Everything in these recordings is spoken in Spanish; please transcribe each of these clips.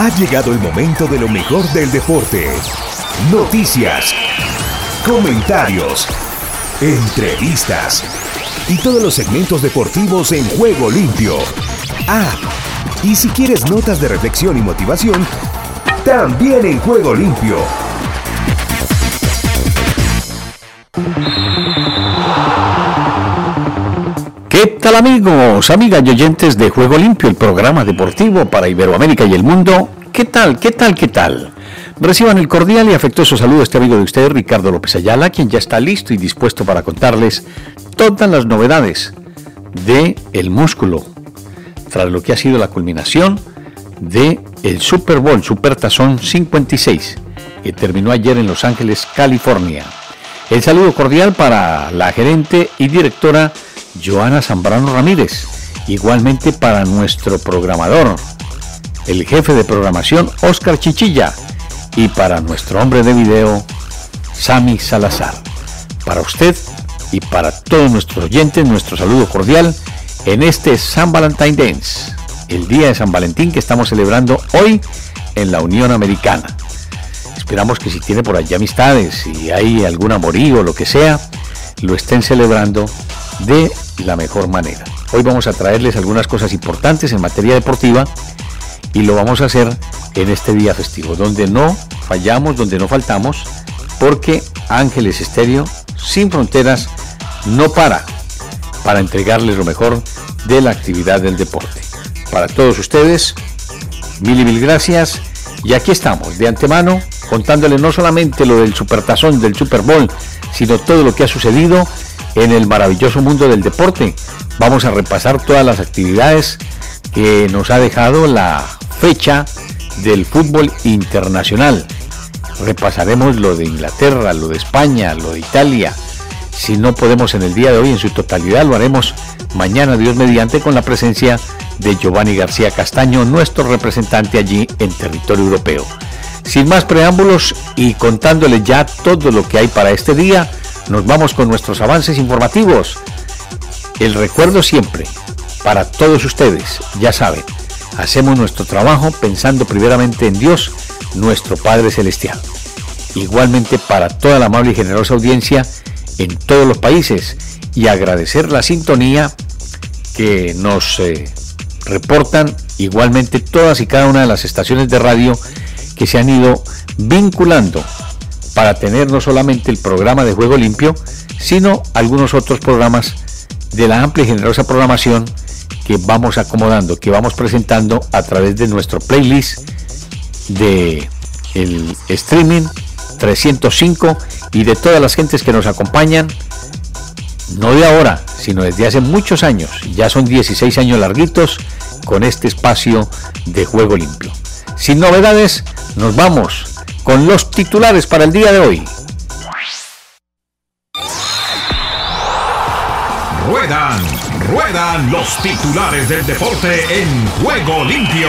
Ha llegado el momento de lo mejor del deporte. Noticias, comentarios, entrevistas y todos los segmentos deportivos en juego limpio. Ah, y si quieres notas de reflexión y motivación, también en juego limpio. ¿Qué tal amigos, amigas y oyentes de Juego Limpio, el programa deportivo para Iberoamérica y el mundo? ¿Qué tal, qué tal, qué tal? Reciban el cordial y afectuoso saludo a este amigo de ustedes, Ricardo López Ayala, quien ya está listo y dispuesto para contarles todas las novedades de el músculo, tras lo que ha sido la culminación de el Super Bowl, Super Tazón 56, que terminó ayer en Los Ángeles, California. El saludo cordial para la gerente y directora Joana Zambrano Ramírez. Igualmente para nuestro programador, el jefe de programación Oscar Chichilla. Y para nuestro hombre de video, Sami Salazar. Para usted y para todos nuestros oyentes, nuestro saludo cordial en este San Valentín Dance, el día de San Valentín que estamos celebrando hoy en la Unión Americana. Esperamos que si tiene por allá amistades, si hay algún amorío o lo que sea, lo estén celebrando de la mejor manera. Hoy vamos a traerles algunas cosas importantes en materia deportiva y lo vamos a hacer en este día festivo, donde no fallamos, donde no faltamos, porque Ángeles Estéreo, sin fronteras, no para para entregarles lo mejor de la actividad del deporte. Para todos ustedes, mil y mil gracias. Y aquí estamos, de antemano, contándoles no solamente lo del supertazón del Super Bowl, sino todo lo que ha sucedido en el maravilloso mundo del deporte. Vamos a repasar todas las actividades que nos ha dejado la fecha del fútbol internacional. Repasaremos lo de Inglaterra, lo de España, lo de Italia. Si no podemos en el día de hoy en su totalidad, lo haremos mañana, Dios mediante, con la presencia de Giovanni García Castaño, nuestro representante allí en territorio europeo. Sin más preámbulos y contándole ya todo lo que hay para este día, nos vamos con nuestros avances informativos. El recuerdo siempre, para todos ustedes, ya saben, hacemos nuestro trabajo pensando primeramente en Dios, nuestro Padre Celestial. Igualmente para toda la amable y generosa audiencia en todos los países y agradecer la sintonía que nos eh, reportan igualmente todas y cada una de las estaciones de radio que se han ido vinculando para tener no solamente el programa de Juego Limpio, sino algunos otros programas de la amplia y generosa programación que vamos acomodando, que vamos presentando a través de nuestro playlist de el streaming 305 y de todas las gentes que nos acompañan, no de ahora, sino desde hace muchos años, ya son 16 años larguitos con este espacio de juego limpio. Sin novedades, nos vamos con los titulares para el día de hoy. Ruedan, ruedan los titulares del deporte en juego limpio.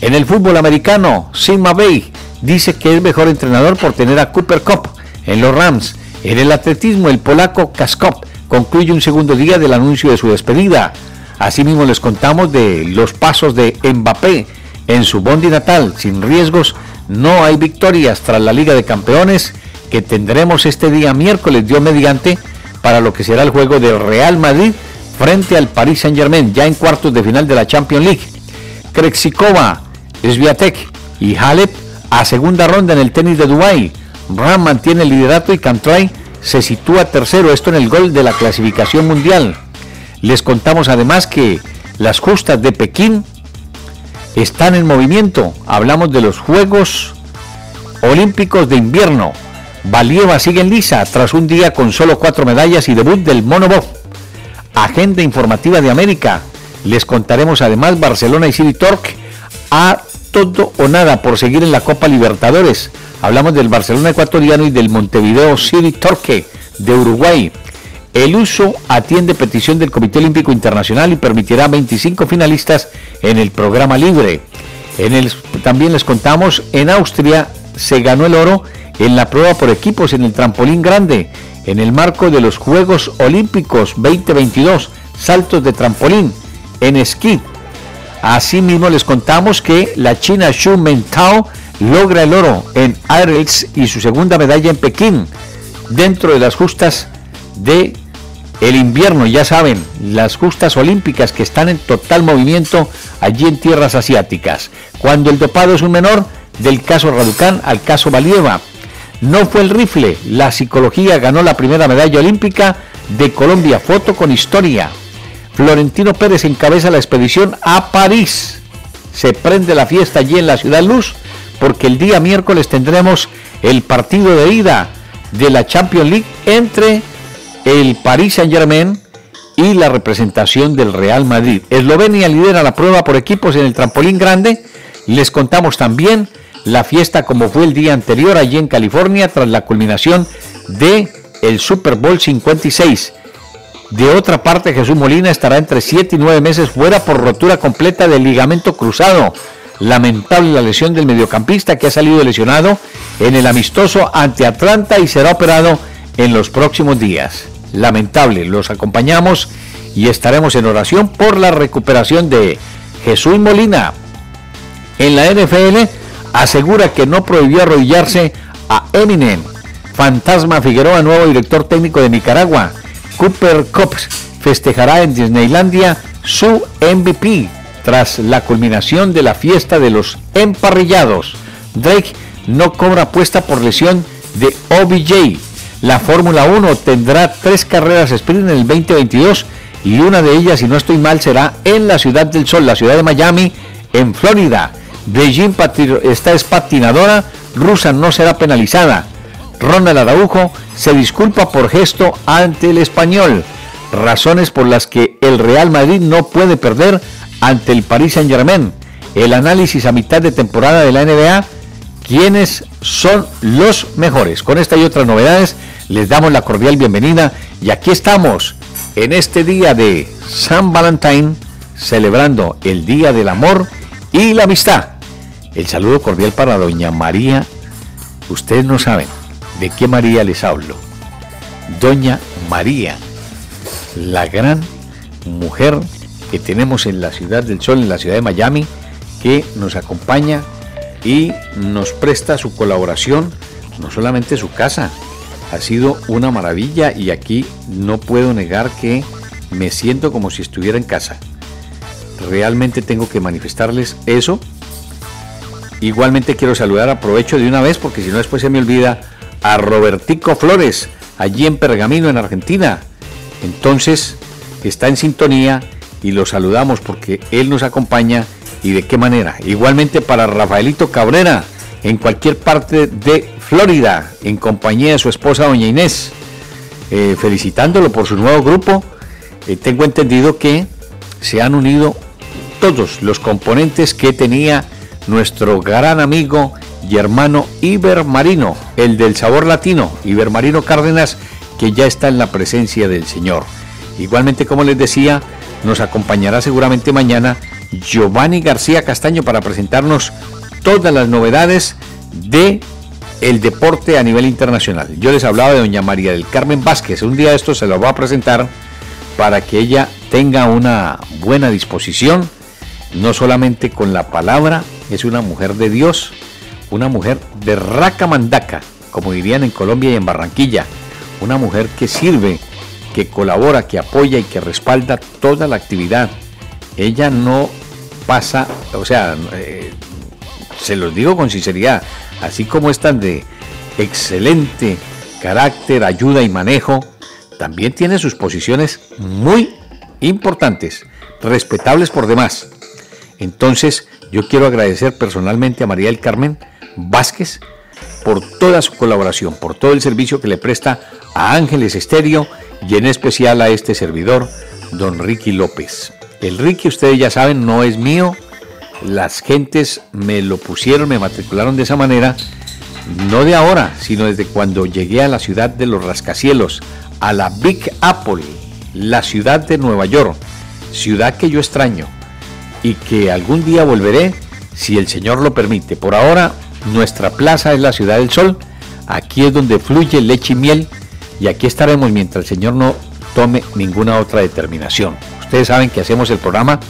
En el fútbol americano, Sim Bay dice que es mejor entrenador por tener a Cooper Cup en los Rams. En el atletismo, el polaco Kaskop concluye un segundo día del anuncio de su despedida. Asimismo les contamos de los pasos de Mbappé en su bondi natal, sin riesgos, no hay victorias tras la Liga de Campeones que tendremos este día miércoles, Dios mediante, para lo que será el juego del Real Madrid frente al Paris Saint Germain, ya en cuartos de final de la Champions League. Krexikova, Sviatek y Halep a segunda ronda en el tenis de Dubái. Ram mantiene el liderato y Cantray se sitúa tercero, esto en el gol de la clasificación mundial. Les contamos además que las justas de Pekín están en movimiento. Hablamos de los Juegos Olímpicos de Invierno. Valieva sigue en lisa tras un día con solo cuatro medallas y debut del Monobov. Agenda informativa de América. Les contaremos además Barcelona y City Torque a todo o nada por seguir en la Copa Libertadores. Hablamos del Barcelona ecuatoriano y del Montevideo City Torque de Uruguay. El uso atiende petición del Comité Olímpico Internacional y permitirá 25 finalistas en el programa libre. También les contamos, en Austria se ganó el oro en la prueba por equipos en el trampolín grande, en el marco de los Juegos Olímpicos 2022, saltos de trampolín, en esquí. Asimismo, les contamos que la China Xu Mentao logra el oro en Airels y su segunda medalla en Pekín, dentro de las justas de el invierno, ya saben, las justas olímpicas que están en total movimiento allí en tierras asiáticas. Cuando el dopado es un menor, del caso Raducán al caso Valieva. No fue el rifle, la psicología ganó la primera medalla olímpica de Colombia, foto con historia. Florentino Pérez encabeza la expedición a París. Se prende la fiesta allí en la Ciudad Luz porque el día miércoles tendremos el partido de ida de la Champions League entre el Paris Saint Germain y la representación del Real Madrid. Eslovenia lidera la prueba por equipos en el trampolín grande. Les contamos también la fiesta como fue el día anterior allí en California tras la culminación de el Super Bowl 56. De otra parte, Jesús Molina estará entre 7 y 9 meses fuera por rotura completa del ligamento cruzado. Lamentable la lesión del mediocampista que ha salido lesionado en el amistoso ante Atlanta y será operado en los próximos días. Lamentable, los acompañamos y estaremos en oración por la recuperación de Jesús Molina. En la NFL asegura que no prohibió arrodillarse a Eminem. Fantasma Figueroa, nuevo director técnico de Nicaragua. Cooper Cops festejará en Disneylandia su MVP tras la culminación de la fiesta de los emparrillados. Drake no cobra apuesta por lesión de OBJ. La Fórmula 1 tendrá tres carreras sprint en el 2022 y una de ellas, si no estoy mal, será en la Ciudad del Sol, la ciudad de Miami, en Florida. Beijing esta es patinadora rusa no será penalizada. Ronald Araujo se disculpa por gesto ante el español. Razones por las que el Real Madrid no puede perder ante el Paris Saint Germain. El análisis a mitad de temporada de la NBA. ¿Quiénes son los mejores? Con esta y otras novedades les damos la cordial bienvenida y aquí estamos en este día de San Valentín celebrando el Día del Amor y la Amistad. El saludo cordial para doña María. Ustedes no saben de qué María les hablo. Doña María, la gran mujer que tenemos en la ciudad del sol, en la ciudad de Miami, que nos acompaña y nos presta su colaboración, no solamente su casa, ha sido una maravilla y aquí no puedo negar que me siento como si estuviera en casa. Realmente tengo que manifestarles eso. Igualmente quiero saludar, aprovecho de una vez porque si no después se me olvida, a Robertico Flores, allí en Pergamino, en Argentina. Entonces, está en sintonía y lo saludamos porque él nos acompaña y de qué manera. Igualmente para Rafaelito Cabrera, en cualquier parte de Florida, en compañía de su esposa doña Inés, eh, felicitándolo por su nuevo grupo. Eh, tengo entendido que se han unido todos los componentes que tenía nuestro gran amigo y hermano Ibermarino, el del sabor latino, Ibermarino Cárdenas, que ya está en la presencia del Señor. Igualmente, como les decía, nos acompañará seguramente mañana Giovanni García Castaño para presentarnos todas las novedades de el deporte a nivel internacional. Yo les hablaba de doña María del Carmen Vázquez, un día esto se lo voy a presentar para que ella tenga una buena disposición, no solamente con la palabra, es una mujer de Dios, una mujer de raca mandaca, como dirían en Colombia y en Barranquilla, una mujer que sirve, que colabora, que apoya y que respalda toda la actividad. Ella no pasa, o sea, eh, se los digo con sinceridad, así como están de excelente carácter, ayuda y manejo, también tiene sus posiciones muy importantes, respetables por demás. Entonces, yo quiero agradecer personalmente a María del Carmen Vázquez por toda su colaboración, por todo el servicio que le presta a Ángeles Estéreo y en especial a este servidor, don Ricky López. El Ricky, ustedes ya saben, no es mío, las gentes me lo pusieron, me matricularon de esa manera, no de ahora, sino desde cuando llegué a la ciudad de los rascacielos, a la Big Apple, la ciudad de Nueva York, ciudad que yo extraño y que algún día volveré si el Señor lo permite. Por ahora, nuestra plaza es la ciudad del sol, aquí es donde fluye leche y miel y aquí estaremos mientras el Señor no tome ninguna otra determinación. Ustedes saben que hacemos el programa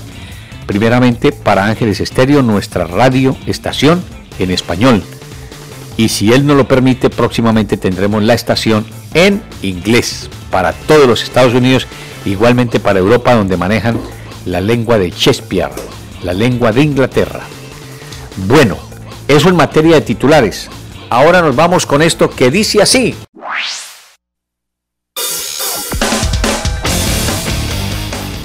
primeramente para Ángeles Estéreo, nuestra radio estación en español. Y si él no lo permite, próximamente tendremos la estación en inglés para todos los Estados Unidos, igualmente para Europa, donde manejan la lengua de Shakespeare, la lengua de Inglaterra. Bueno, eso en materia de titulares. Ahora nos vamos con esto que dice así.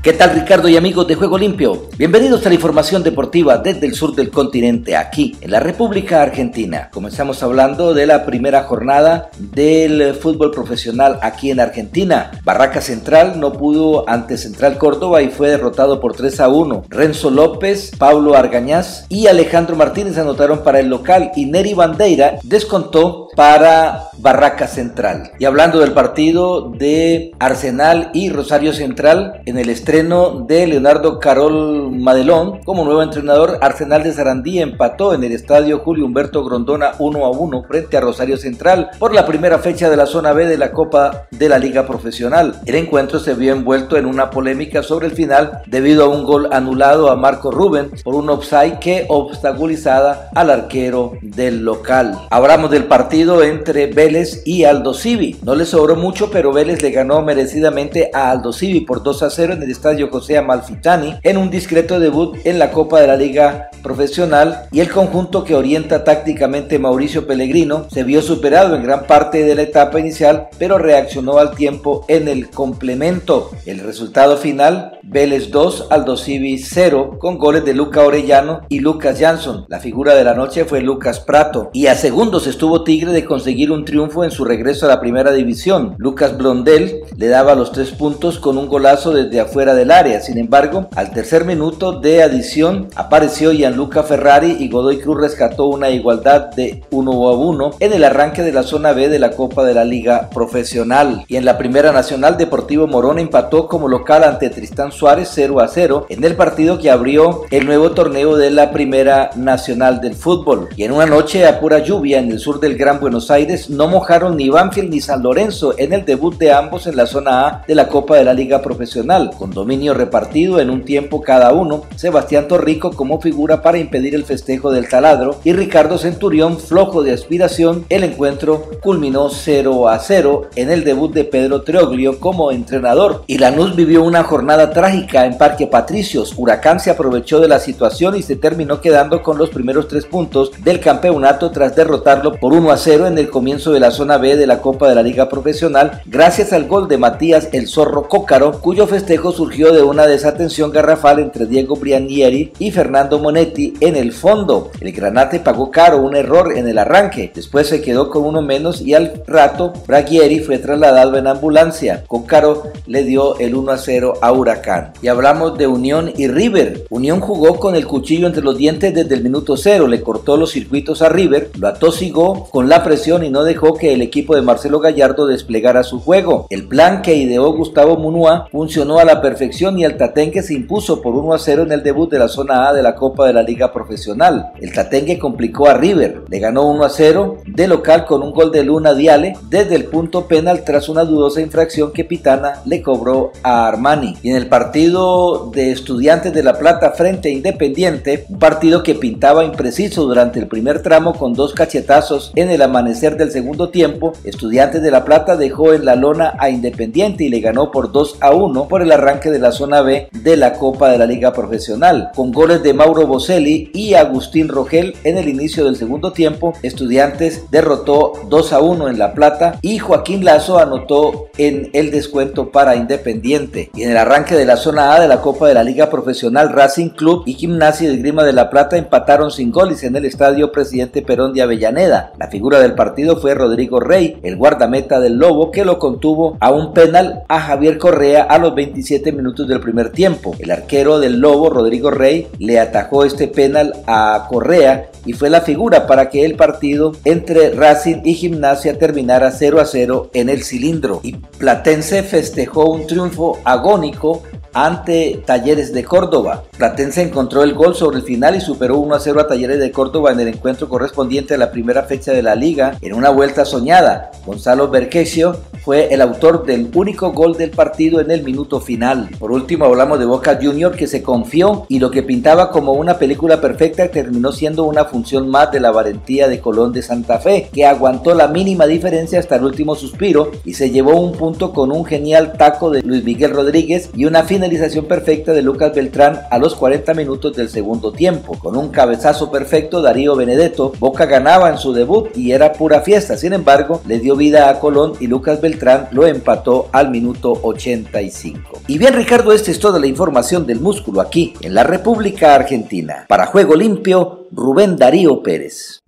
¿Qué tal Ricardo y amigos de Juego Limpio? Bienvenidos a la información deportiva desde el sur del continente, aquí en la República Argentina. Comenzamos hablando de la primera jornada del fútbol profesional aquí en Argentina. Barraca Central no pudo ante Central Córdoba y fue derrotado por 3 a 1. Renzo López, Pablo Argañaz y Alejandro Martínez anotaron para el local y Neri Bandeira descontó para Barraca Central. Y hablando del partido de Arsenal y Rosario Central en el estreno de Leonardo Carol Madelón como nuevo entrenador, Arsenal de Sarandí empató en el estadio Julio Humberto Grondona 1 a 1 frente a Rosario Central por la primera fecha de la zona B de la Copa de la Liga Profesional. El encuentro se vio envuelto en una polémica sobre el final debido a un gol anulado a Marco Rubén por un offside que obstaculizada al arquero del local. Hablamos del partido entre Vélez y Aldo Civi. No le sobró mucho, pero Vélez le ganó merecidamente a Aldo Civi por 2 a 0 en el estadio José Amalfitani en un discreto debut en la Copa de la Liga Profesional y el conjunto que orienta tácticamente Mauricio Pellegrino se vio superado en gran parte de la etapa inicial pero reaccionó al tiempo en el complemento. El resultado final, Vélez 2, Aldo Civi 0 con goles de Luca Orellano y Lucas Jansson. La figura de la noche fue Lucas Prato y a segundos estuvo Tigre conseguir un triunfo en su regreso a la primera división. Lucas Blondel le daba los tres puntos con un golazo desde afuera del área. Sin embargo, al tercer minuto de adición apareció Gianluca Ferrari y Godoy Cruz rescató una igualdad de 1 a 1 en el arranque de la zona B de la Copa de la Liga Profesional. Y en la Primera Nacional Deportivo Morón empató como local ante Tristán Suárez 0 a 0 en el partido que abrió el nuevo torneo de la Primera Nacional del Fútbol. Y en una noche a pura lluvia en el sur del Gran Buenos Aires no mojaron ni Banfield ni San Lorenzo en el debut de ambos en la zona A de la Copa de la Liga Profesional, con dominio repartido en un tiempo cada uno, Sebastián Torrico como figura para impedir el festejo del taladro y Ricardo Centurión flojo de aspiración, el encuentro culminó 0 a 0 en el debut de Pedro Treoglio como entrenador. Y Lanús vivió una jornada trágica en Parque Patricios, Huracán se aprovechó de la situación y se terminó quedando con los primeros tres puntos del campeonato tras derrotarlo por 1 a 0 en el comienzo de la zona B de la Copa de la Liga Profesional gracias al gol de Matías El Zorro Cócaro cuyo festejo surgió de una desatención garrafal entre Diego Brianieri y Fernando Monetti en el fondo. El Granate pagó caro un error en el arranque, después se quedó con uno menos y al rato Bragieri fue trasladado en ambulancia. Cócaro le dio el 1 a 0 a Huracán. Y hablamos de Unión y River. Unión jugó con el cuchillo entre los dientes desde el minuto cero, le cortó los circuitos a River, lo atosigó con la presión y no dejó que el equipo de Marcelo Gallardo desplegara su juego. El plan que ideó Gustavo Munúa funcionó a la perfección y el Tatengue se impuso por 1 a 0 en el debut de la zona A de la Copa de la Liga Profesional. El Tatengue complicó a River, le ganó 1 a 0 de local con un gol de Luna Diale desde el punto penal tras una dudosa infracción que Pitana le cobró a Armani. Y en el partido de Estudiantes de La Plata frente a Independiente, un partido que pintaba impreciso durante el primer tramo con dos cachetazos en el amanecer del segundo tiempo, Estudiantes de La Plata dejó en la lona a Independiente y le ganó por 2 a 1 por el arranque de la zona B de la Copa de la Liga Profesional, con goles de Mauro Boselli y Agustín Rogel en el inicio del segundo tiempo. Estudiantes derrotó 2 a 1 en La Plata y Joaquín Lazo anotó en el descuento para Independiente. Y en el arranque de la zona A de la Copa de la Liga Profesional, Racing Club y Gimnasia de Grima de La Plata empataron sin goles en el estadio Presidente Perón de Avellaneda. La figura del partido fue Rodrigo Rey, el guardameta del Lobo, que lo contuvo a un penal a Javier Correa a los 27 minutos del primer tiempo. El arquero del Lobo, Rodrigo Rey, le atajó este penal a Correa y fue la figura para que el partido entre Racing y Gimnasia terminara 0 a 0 en el cilindro. Y Platense festejó un triunfo agónico ante Talleres de Córdoba. Platense encontró el gol sobre el final y superó 1 a 0 a Talleres de Córdoba en el encuentro correspondiente a la primera fecha de la liga en una vuelta soñada. Gonzalo Berquesio fue el autor del único gol del partido en el minuto final. Por último hablamos de Boca Junior que se confió y lo que pintaba como una película perfecta terminó siendo una función más de la valentía de Colón de Santa Fe, que aguantó la mínima diferencia hasta el último suspiro y se llevó un punto con un genial taco de Luis Miguel Rodríguez y una finalización perfecta de Lucas Beltrán a los 40 minutos del segundo tiempo. Con un cabezazo perfecto Darío Benedetto, Boca ganaba en su debut y era pura fiesta. Sin embargo, le dio vida a Colón y Lucas Beltrán lo empató al minuto 85. Y bien Ricardo, esta es toda la información del músculo aquí en la República Argentina. Para Juego Limpio, Rubén Darío Pérez.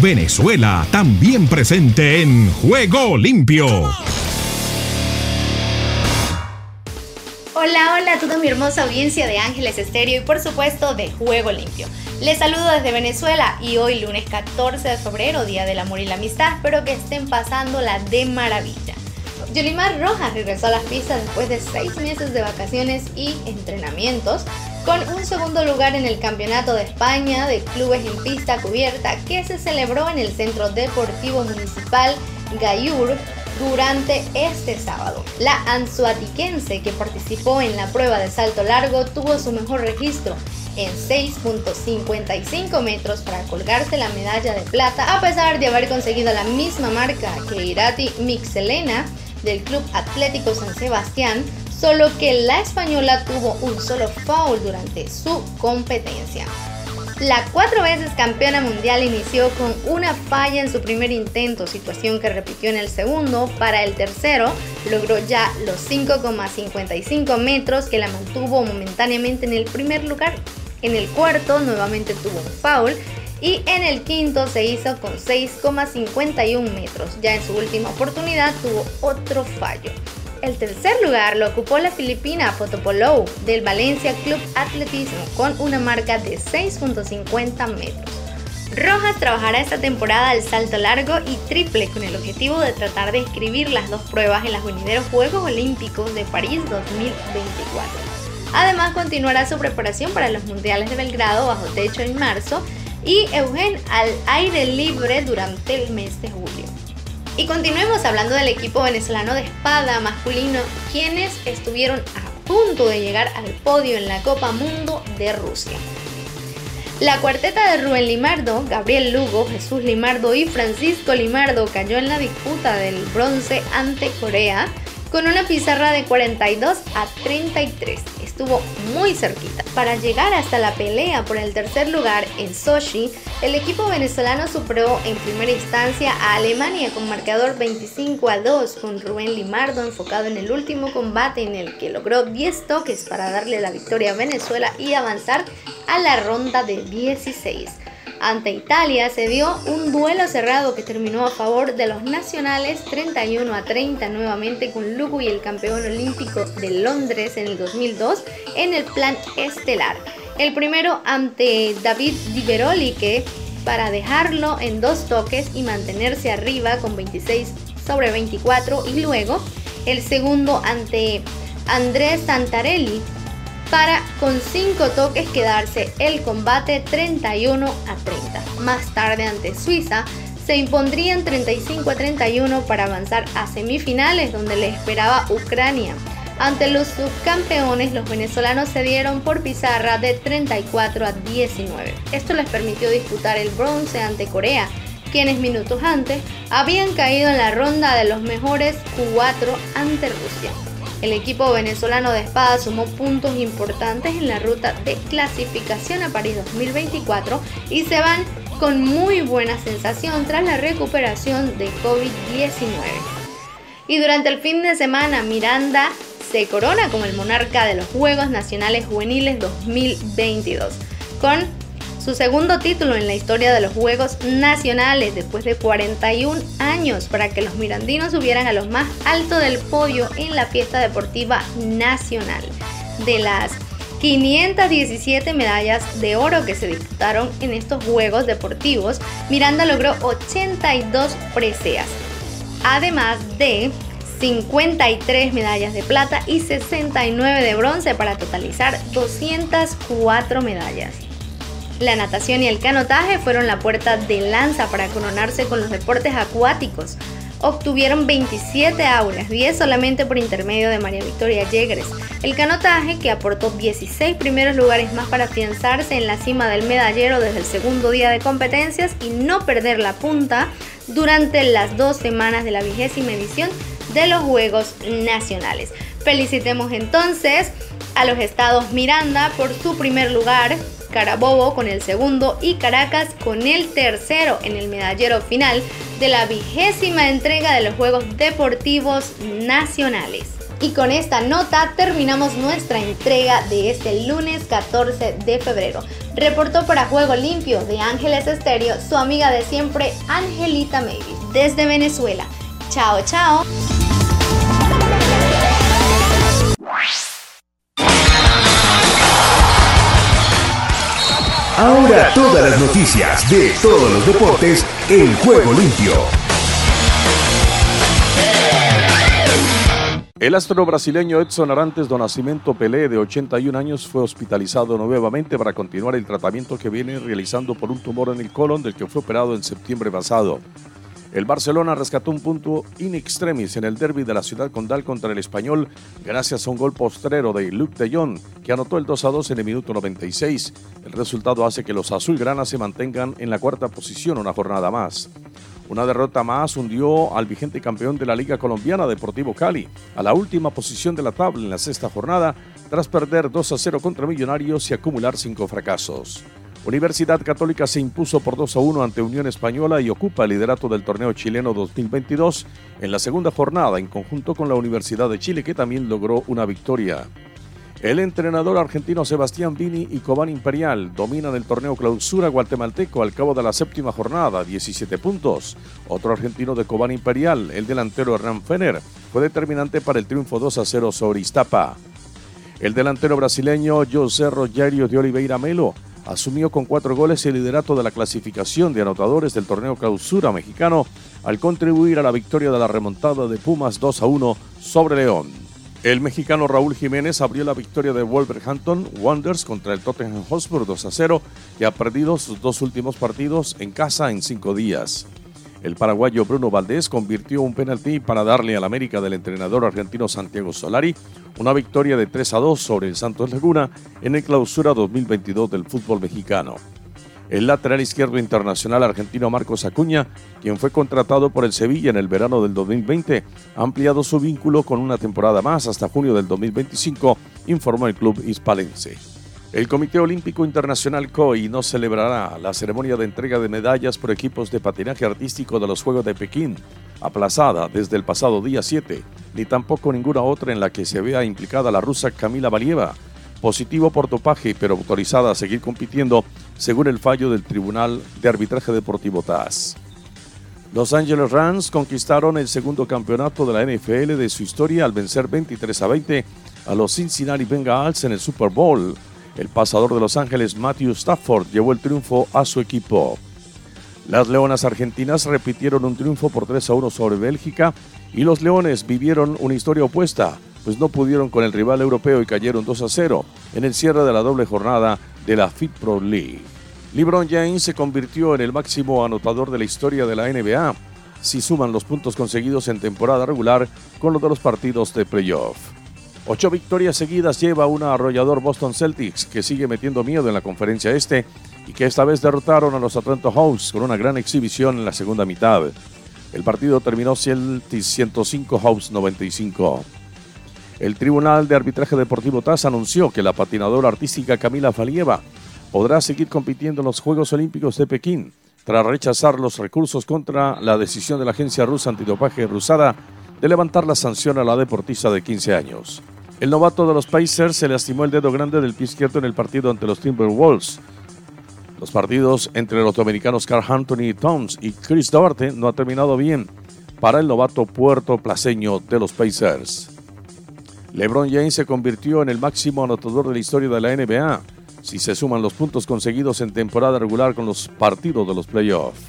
Venezuela, también presente en Juego Limpio. Hola, hola a toda mi hermosa audiencia de Ángeles Estéreo y por supuesto de Juego Limpio. Les saludo desde Venezuela y hoy lunes 14 de febrero, Día del Amor y la Amistad, espero que estén pasándola de maravilla. Yolimar Rojas regresó a las pistas después de seis meses de vacaciones y entrenamientos con un segundo lugar en el Campeonato de España de Clubes en Pista Cubierta que se celebró en el Centro Deportivo Municipal Gayur durante este sábado. La anzuatiquense que participó en la prueba de salto largo tuvo su mejor registro en 6.55 metros para colgarse la medalla de plata a pesar de haber conseguido la misma marca que Irati Mixelena del Club Atlético San Sebastián solo que la española tuvo un solo foul durante su competencia. La cuatro veces campeona mundial inició con una falla en su primer intento, situación que repitió en el segundo. Para el tercero, logró ya los 5,55 metros que la mantuvo momentáneamente en el primer lugar. En el cuarto, nuevamente tuvo un foul. Y en el quinto se hizo con 6,51 metros. Ya en su última oportunidad tuvo otro fallo. El tercer lugar lo ocupó la filipina Fotopolou del Valencia Club Atletismo con una marca de 6.50 metros. Rojas trabajará esta temporada el salto largo y triple con el objetivo de tratar de escribir las dos pruebas en los venideros Juegos Olímpicos de París 2024. Además continuará su preparación para los Mundiales de Belgrado bajo techo en marzo y Eugen al aire libre durante el mes de julio. Y continuemos hablando del equipo venezolano de espada masculino, quienes estuvieron a punto de llegar al podio en la Copa Mundo de Rusia. La cuarteta de Rubén Limardo, Gabriel Lugo, Jesús Limardo y Francisco Limardo cayó en la disputa del bronce ante Corea con una pizarra de 42 a 33. Estuvo muy cerquita. Para llegar hasta la pelea por el tercer lugar en Sochi, el equipo venezolano superó en primera instancia a Alemania con marcador 25 a 2 con Rubén Limardo enfocado en el último combate en el que logró 10 toques para darle la victoria a Venezuela y avanzar a la ronda de 16. Ante Italia se dio un duelo cerrado que terminó a favor de los nacionales 31 a 30 nuevamente con Lugo y el campeón olímpico de Londres en el 2002 en el plan estelar. El primero ante David Di que para dejarlo en dos toques y mantenerse arriba con 26 sobre 24 y luego el segundo ante Andrés Santarelli para con 5 toques quedarse el combate 31 a 30. Más tarde ante Suiza se impondrían 35 a 31 para avanzar a semifinales donde le esperaba Ucrania. Ante los subcampeones, los venezolanos se dieron por pizarra de 34 a 19. Esto les permitió disputar el bronce ante Corea, quienes minutos antes habían caído en la ronda de los mejores 4 ante Rusia. El equipo venezolano de espada sumó puntos importantes en la ruta de clasificación a París 2024 y se van con muy buena sensación tras la recuperación de COVID-19. Y durante el fin de semana, Miranda se corona como el monarca de los Juegos Nacionales Juveniles 2022, con su segundo título en la historia de los Juegos Nacionales después de 41 años para que los mirandinos subieran a los más alto del podio en la fiesta deportiva nacional. De las 517 medallas de oro que se disputaron en estos Juegos Deportivos, Miranda logró 82 preseas, además de 53 medallas de plata y 69 de bronce para totalizar 204 medallas. La natación y el canotaje fueron la puerta de lanza para coronarse con los deportes acuáticos. Obtuvieron 27 aulas, 10 solamente por intermedio de María Victoria Yegres. El canotaje, que aportó 16 primeros lugares más para afianzarse en la cima del medallero desde el segundo día de competencias y no perder la punta durante las dos semanas de la vigésima edición de los Juegos Nacionales. Felicitemos entonces a los estados Miranda por su primer lugar, Carabobo con el segundo y Caracas con el tercero en el medallero final de la vigésima entrega de los Juegos Deportivos Nacionales. Y con esta nota terminamos nuestra entrega de este lunes 14 de febrero. Reportó para Juego Limpio de Ángeles Estéreo su amiga de siempre, Angelita Mavis, desde Venezuela. Chao, chao. Ahora todas las noticias de todos los deportes en Juego Limpio. El astro brasileño Edson Arantes do Nascimento Pelé, de 81 años, fue hospitalizado nuevamente para continuar el tratamiento que viene realizando por un tumor en el colon del que fue operado en septiembre pasado. El Barcelona rescató un punto in extremis en el derby de la ciudad condal contra el español gracias a un gol postrero de Luc de Jong que anotó el 2 a 2 en el minuto 96. El resultado hace que los azulgranas se mantengan en la cuarta posición una jornada más. Una derrota más hundió al vigente campeón de la Liga Colombiana Deportivo Cali a la última posición de la tabla en la sexta jornada tras perder 2 a 0 contra Millonarios y acumular cinco fracasos. Universidad Católica se impuso por 2 a 1 ante Unión Española y ocupa el liderato del torneo chileno 2022 en la segunda jornada en conjunto con la Universidad de Chile que también logró una victoria. El entrenador argentino Sebastián Vini y Cobán Imperial dominan el torneo clausura guatemalteco al cabo de la séptima jornada, 17 puntos. Otro argentino de Cobán Imperial, el delantero Hernán Fener, fue determinante para el triunfo 2 a 0 sobre Iztapa. El delantero brasileño José Rogerio de Oliveira Melo asumió con cuatro goles el liderato de la clasificación de anotadores del torneo clausura mexicano al contribuir a la victoria de la remontada de Pumas 2 a 1 sobre León. El mexicano Raúl Jiménez abrió la victoria de Wolverhampton Wanderers contra el Tottenham Hotspur 2 a 0, que ha perdido sus dos últimos partidos en casa en cinco días. El paraguayo Bruno Valdés convirtió un penalti para darle al América del entrenador argentino Santiago Solari una victoria de 3 a 2 sobre el Santos Laguna en el clausura 2022 del fútbol mexicano. El lateral izquierdo internacional argentino Marcos Acuña, quien fue contratado por el Sevilla en el verano del 2020, ha ampliado su vínculo con una temporada más hasta junio del 2025, informó el club hispalense. El Comité Olímpico Internacional COI no celebrará la ceremonia de entrega de medallas por equipos de patinaje artístico de los Juegos de Pekín, aplazada desde el pasado día 7, ni tampoco ninguna otra en la que se vea implicada la rusa Kamila Valieva, positivo por topaje pero autorizada a seguir compitiendo según el fallo del Tribunal de Arbitraje Deportivo TAS. Los Angeles Rams conquistaron el segundo campeonato de la NFL de su historia al vencer 23 a 20 a los Cincinnati Bengals en el Super Bowl el pasador de Los Ángeles, Matthew Stafford, llevó el triunfo a su equipo. Las Leonas argentinas repitieron un triunfo por 3 a 1 sobre Bélgica y los Leones vivieron una historia opuesta, pues no pudieron con el rival europeo y cayeron 2 a 0 en el cierre de la doble jornada de la Fit Pro League. LeBron James se convirtió en el máximo anotador de la historia de la NBA, si suman los puntos conseguidos en temporada regular con los de los partidos de playoff. Ocho victorias seguidas lleva una arrollador Boston Celtics que sigue metiendo miedo en la conferencia este y que esta vez derrotaron a los Atlanta Hawks con una gran exhibición en la segunda mitad. El partido terminó Celtics 105 Hawks 95. El Tribunal de Arbitraje Deportivo TAS anunció que la patinadora artística Camila Falieva podrá seguir compitiendo en los Juegos Olímpicos de Pekín tras rechazar los recursos contra la decisión de la agencia rusa antidopaje rusada de levantar la sanción a la deportista de 15 años. El novato de los Pacers se lastimó el dedo grande del pie izquierdo en el partido ante los Timberwolves. Los partidos entre los dominicanos Carl Anthony Towns y Chris Duarte no ha terminado bien para el novato puerto placeño de los Pacers. LeBron James se convirtió en el máximo anotador de la historia de la NBA si se suman los puntos conseguidos en temporada regular con los partidos de los playoffs.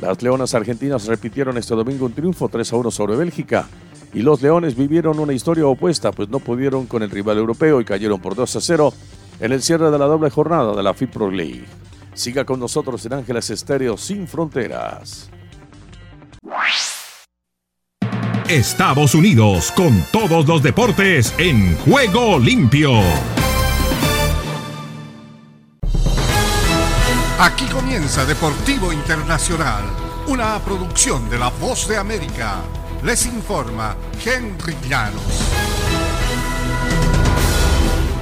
Las Leonas Argentinas repitieron este domingo un triunfo 3 a 1 sobre Bélgica y los Leones vivieron una historia opuesta, pues no pudieron con el rival europeo y cayeron por 2 a 0 en el cierre de la doble jornada de la FIPRO League. Siga con nosotros en Ángeles Estéreo Sin Fronteras. Estados Unidos con todos los deportes en juego limpio. Aquí comienza Deportivo Internacional, una producción de La Voz de América. Les informa Henry Llanos.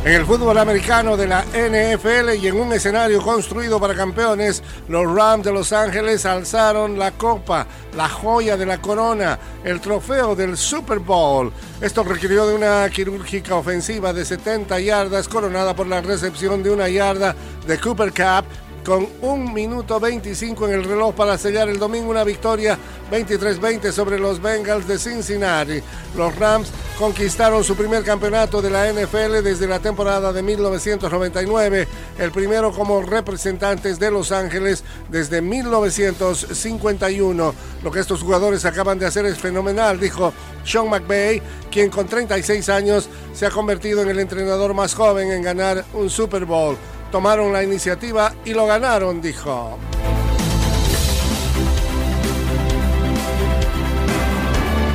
En el fútbol americano de la NFL y en un escenario construido para campeones, los Rams de Los Ángeles alzaron la copa, la joya de la corona, el trofeo del Super Bowl. Esto requirió de una quirúrgica ofensiva de 70 yardas coronada por la recepción de una yarda de Cooper Cup con un minuto 25 en el reloj para sellar el domingo una victoria 23-20 sobre los Bengals de Cincinnati. Los Rams conquistaron su primer campeonato de la NFL desde la temporada de 1999, el primero como representantes de Los Ángeles desde 1951. Lo que estos jugadores acaban de hacer es fenomenal, dijo Sean McVay, quien con 36 años se ha convertido en el entrenador más joven en ganar un Super Bowl tomaron la iniciativa y lo ganaron, dijo.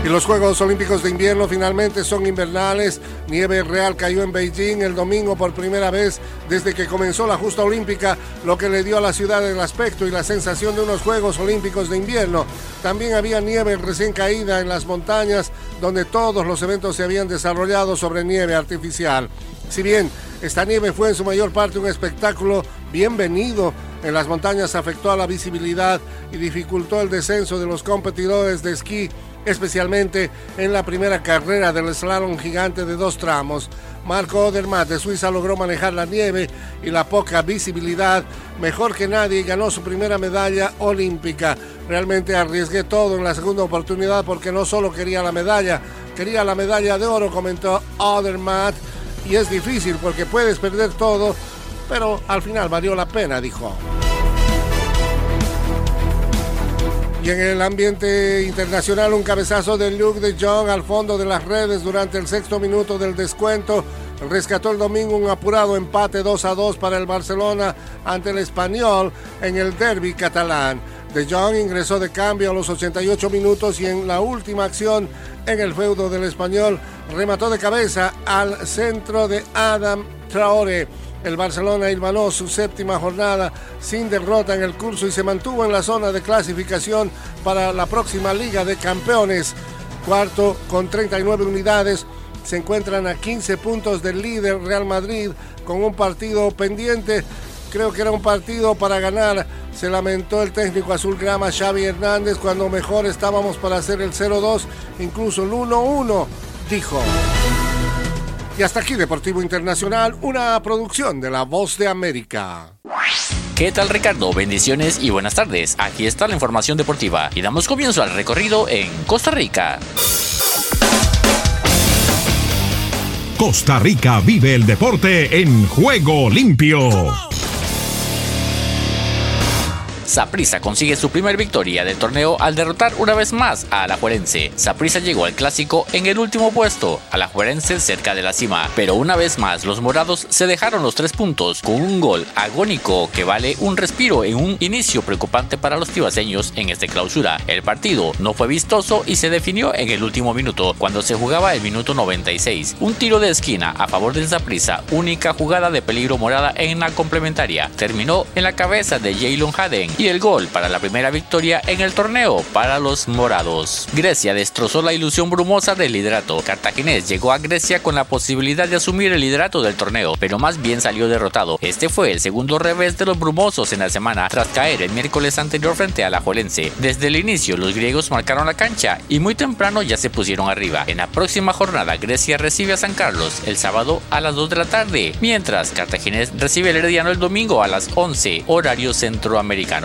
Y los Juegos Olímpicos de Invierno finalmente son invernales. Nieve real cayó en Beijing el domingo por primera vez desde que comenzó la justa olímpica, lo que le dio a la ciudad el aspecto y la sensación de unos Juegos Olímpicos de Invierno. También había nieve recién caída en las montañas donde todos los eventos se habían desarrollado sobre nieve artificial. Si bien esta nieve fue en su mayor parte un espectáculo bienvenido. En las montañas afectó a la visibilidad y dificultó el descenso de los competidores de esquí, especialmente en la primera carrera del slalom gigante de dos tramos. Marco Odermatt de Suiza logró manejar la nieve y la poca visibilidad mejor que nadie y ganó su primera medalla olímpica. Realmente arriesgué todo en la segunda oportunidad porque no solo quería la medalla, quería la medalla de oro, comentó Odermatt y es difícil porque puedes perder todo, pero al final valió la pena, dijo. Y en el ambiente internacional, un cabezazo de Luke de Jong al fondo de las redes durante el sexto minuto del descuento rescató el domingo un apurado empate 2 a 2 para el Barcelona ante el Español en el derby catalán. De Jong ingresó de cambio a los 88 minutos y en la última acción en el feudo del español remató de cabeza al centro de Adam Traore. El Barcelona hilvanó su séptima jornada sin derrota en el curso y se mantuvo en la zona de clasificación para la próxima Liga de Campeones. Cuarto con 39 unidades. Se encuentran a 15 puntos del líder Real Madrid con un partido pendiente. Creo que era un partido para ganar se lamentó el técnico azulgrama Xavi Hernández cuando mejor estábamos para hacer el 0-2, incluso el 1-1, dijo. Y hasta aquí Deportivo Internacional, una producción de La Voz de América. ¿Qué tal Ricardo? Bendiciones y buenas tardes. Aquí está la información deportiva y damos comienzo al recorrido en Costa Rica. Costa Rica vive el deporte en juego limpio. Saprissa consigue su primer victoria del torneo al derrotar una vez más a Alajuelense. Saprissa llegó al clásico en el último puesto, Alajuelense cerca de la cima, pero una vez más los morados se dejaron los tres puntos con un gol agónico que vale un respiro en un inicio preocupante para los tibaseños en este clausura. El partido no fue vistoso y se definió en el último minuto, cuando se jugaba el minuto 96. Un tiro de esquina a favor del Saprissa, única jugada de peligro morada en la complementaria, terminó en la cabeza de Jalen Haden y el gol para la primera victoria en el torneo para los morados. Grecia destrozó la ilusión brumosa del liderato. Cartaginés llegó a Grecia con la posibilidad de asumir el liderato del torneo, pero más bien salió derrotado. Este fue el segundo revés de los brumosos en la semana, tras caer el miércoles anterior frente a la Jolense. Desde el inicio, los griegos marcaron la cancha y muy temprano ya se pusieron arriba. En la próxima jornada, Grecia recibe a San Carlos el sábado a las 2 de la tarde, mientras Cartaginés recibe el Herediano el domingo a las 11, horario centroamericano.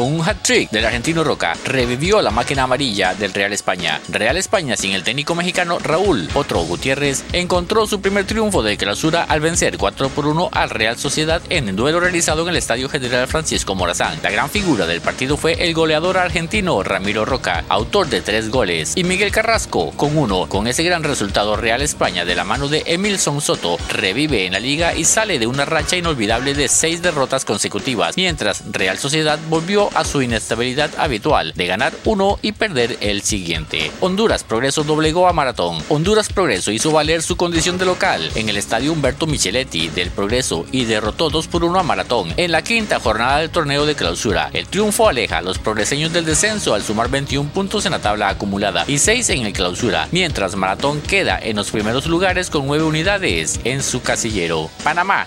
Con un hat-trick del argentino Roca, revivió la máquina amarilla del Real España. Real España sin el técnico mexicano Raúl Otro Gutiérrez encontró su primer triunfo de clausura al vencer 4 por 1 al Real Sociedad en el duelo realizado en el Estadio General Francisco Morazán. La gran figura del partido fue el goleador argentino Ramiro Roca, autor de tres goles, y Miguel Carrasco con uno. Con ese gran resultado Real España de la mano de Emilson Soto revive en la liga y sale de una racha inolvidable de seis derrotas consecutivas, mientras Real Sociedad volvió a su inestabilidad habitual de ganar uno y perder el siguiente. Honduras Progreso doblegó a Maratón. Honduras Progreso hizo valer su condición de local en el estadio Humberto Micheletti del Progreso y derrotó 2 por 1 a Maratón en la quinta jornada del torneo de clausura. El triunfo aleja a los progreseños del descenso al sumar 21 puntos en la tabla acumulada y 6 en el clausura, mientras Maratón queda en los primeros lugares con 9 unidades en su casillero. Panamá.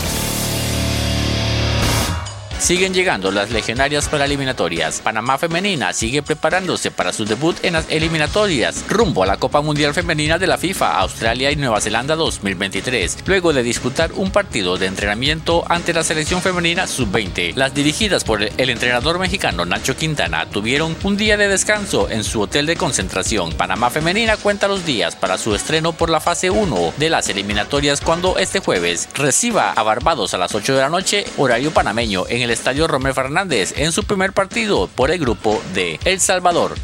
Siguen llegando las legionarias para eliminatorias. Panamá Femenina sigue preparándose para su debut en las eliminatorias rumbo a la Copa Mundial Femenina de la FIFA Australia y Nueva Zelanda 2023, luego de disputar un partido de entrenamiento ante la selección femenina sub-20. Las dirigidas por el entrenador mexicano Nacho Quintana tuvieron un día de descanso en su hotel de concentración. Panamá Femenina cuenta los días para su estreno por la fase 1 de las eliminatorias cuando este jueves reciba a Barbados a las 8 de la noche, horario panameño, en el Estadio Romero Fernández en su primer partido por el grupo de El Salvador.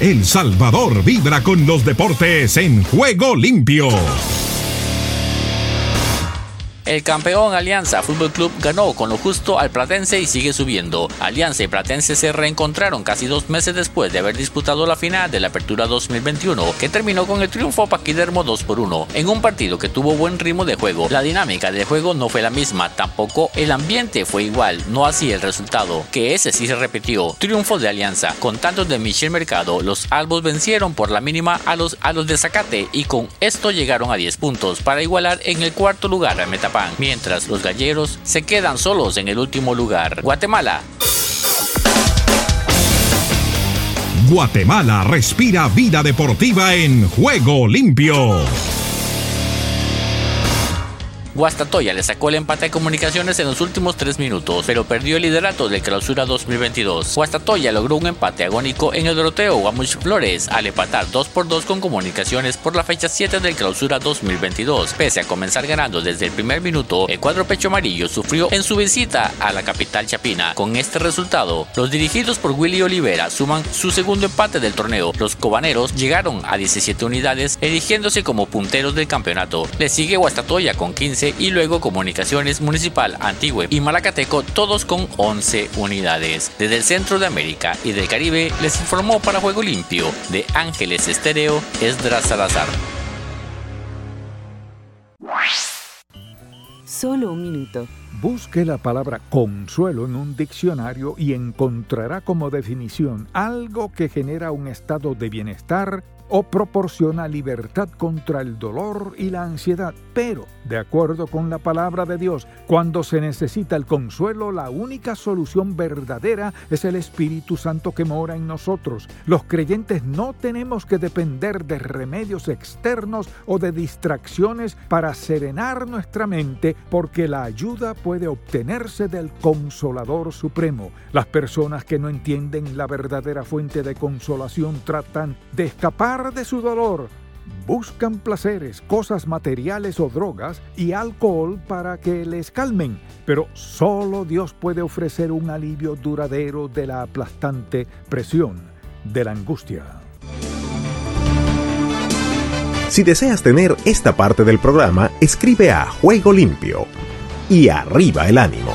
El Salvador vibra con los deportes en juego limpio. El campeón Alianza Fútbol Club ganó con lo justo al Platense y sigue subiendo. Alianza y Platense se reencontraron casi dos meses después de haber disputado la final de la Apertura 2021, que terminó con el triunfo paquidermo 2 por 1, en un partido que tuvo buen ritmo de juego. La dinámica del juego no fue la misma, tampoco el ambiente fue igual, no así el resultado, que ese sí se repitió. Triunfo de Alianza, con tantos de Michel Mercado, los albos vencieron por la mínima a los, a los de Zacate y con esto llegaron a 10 puntos para igualar en el cuarto lugar al Mientras los galleros se quedan solos en el último lugar. Guatemala. Guatemala respira vida deportiva en juego limpio. Guastatoya le sacó el empate a Comunicaciones en los últimos tres minutos, pero perdió el liderato del Clausura 2022. Guastatoya logró un empate agónico en el Doroteo Guamuch Flores al empatar 2 por 2 con Comunicaciones por la fecha 7 del Clausura 2022. Pese a comenzar ganando desde el primer minuto, el cuadro pecho amarillo sufrió en su visita a la capital chapina. Con este resultado, los dirigidos por Willy Olivera suman su segundo empate del torneo. Los cobaneros llegaron a 17 unidades, erigiéndose como punteros del campeonato. Le sigue Guastatoya con 15 y luego Comunicaciones Municipal Antigüe y Malacateco, todos con 11 unidades. Desde el centro de América y del Caribe les informó para Juego Limpio de Ángeles Estéreo Esdras Salazar. Solo un minuto. Busque la palabra consuelo en un diccionario y encontrará como definición algo que genera un estado de bienestar o proporciona libertad contra el dolor y la ansiedad. Pero, de acuerdo con la palabra de Dios, cuando se necesita el consuelo, la única solución verdadera es el Espíritu Santo que mora en nosotros. Los creyentes no tenemos que depender de remedios externos o de distracciones para serenar nuestra mente, porque la ayuda puede obtenerse del Consolador Supremo. Las personas que no entienden la verdadera fuente de consolación tratan de escapar de su dolor, buscan placeres, cosas materiales o drogas y alcohol para que les calmen, pero solo Dios puede ofrecer un alivio duradero de la aplastante presión de la angustia. Si deseas tener esta parte del programa, escribe a Juego Limpio y arriba el ánimo.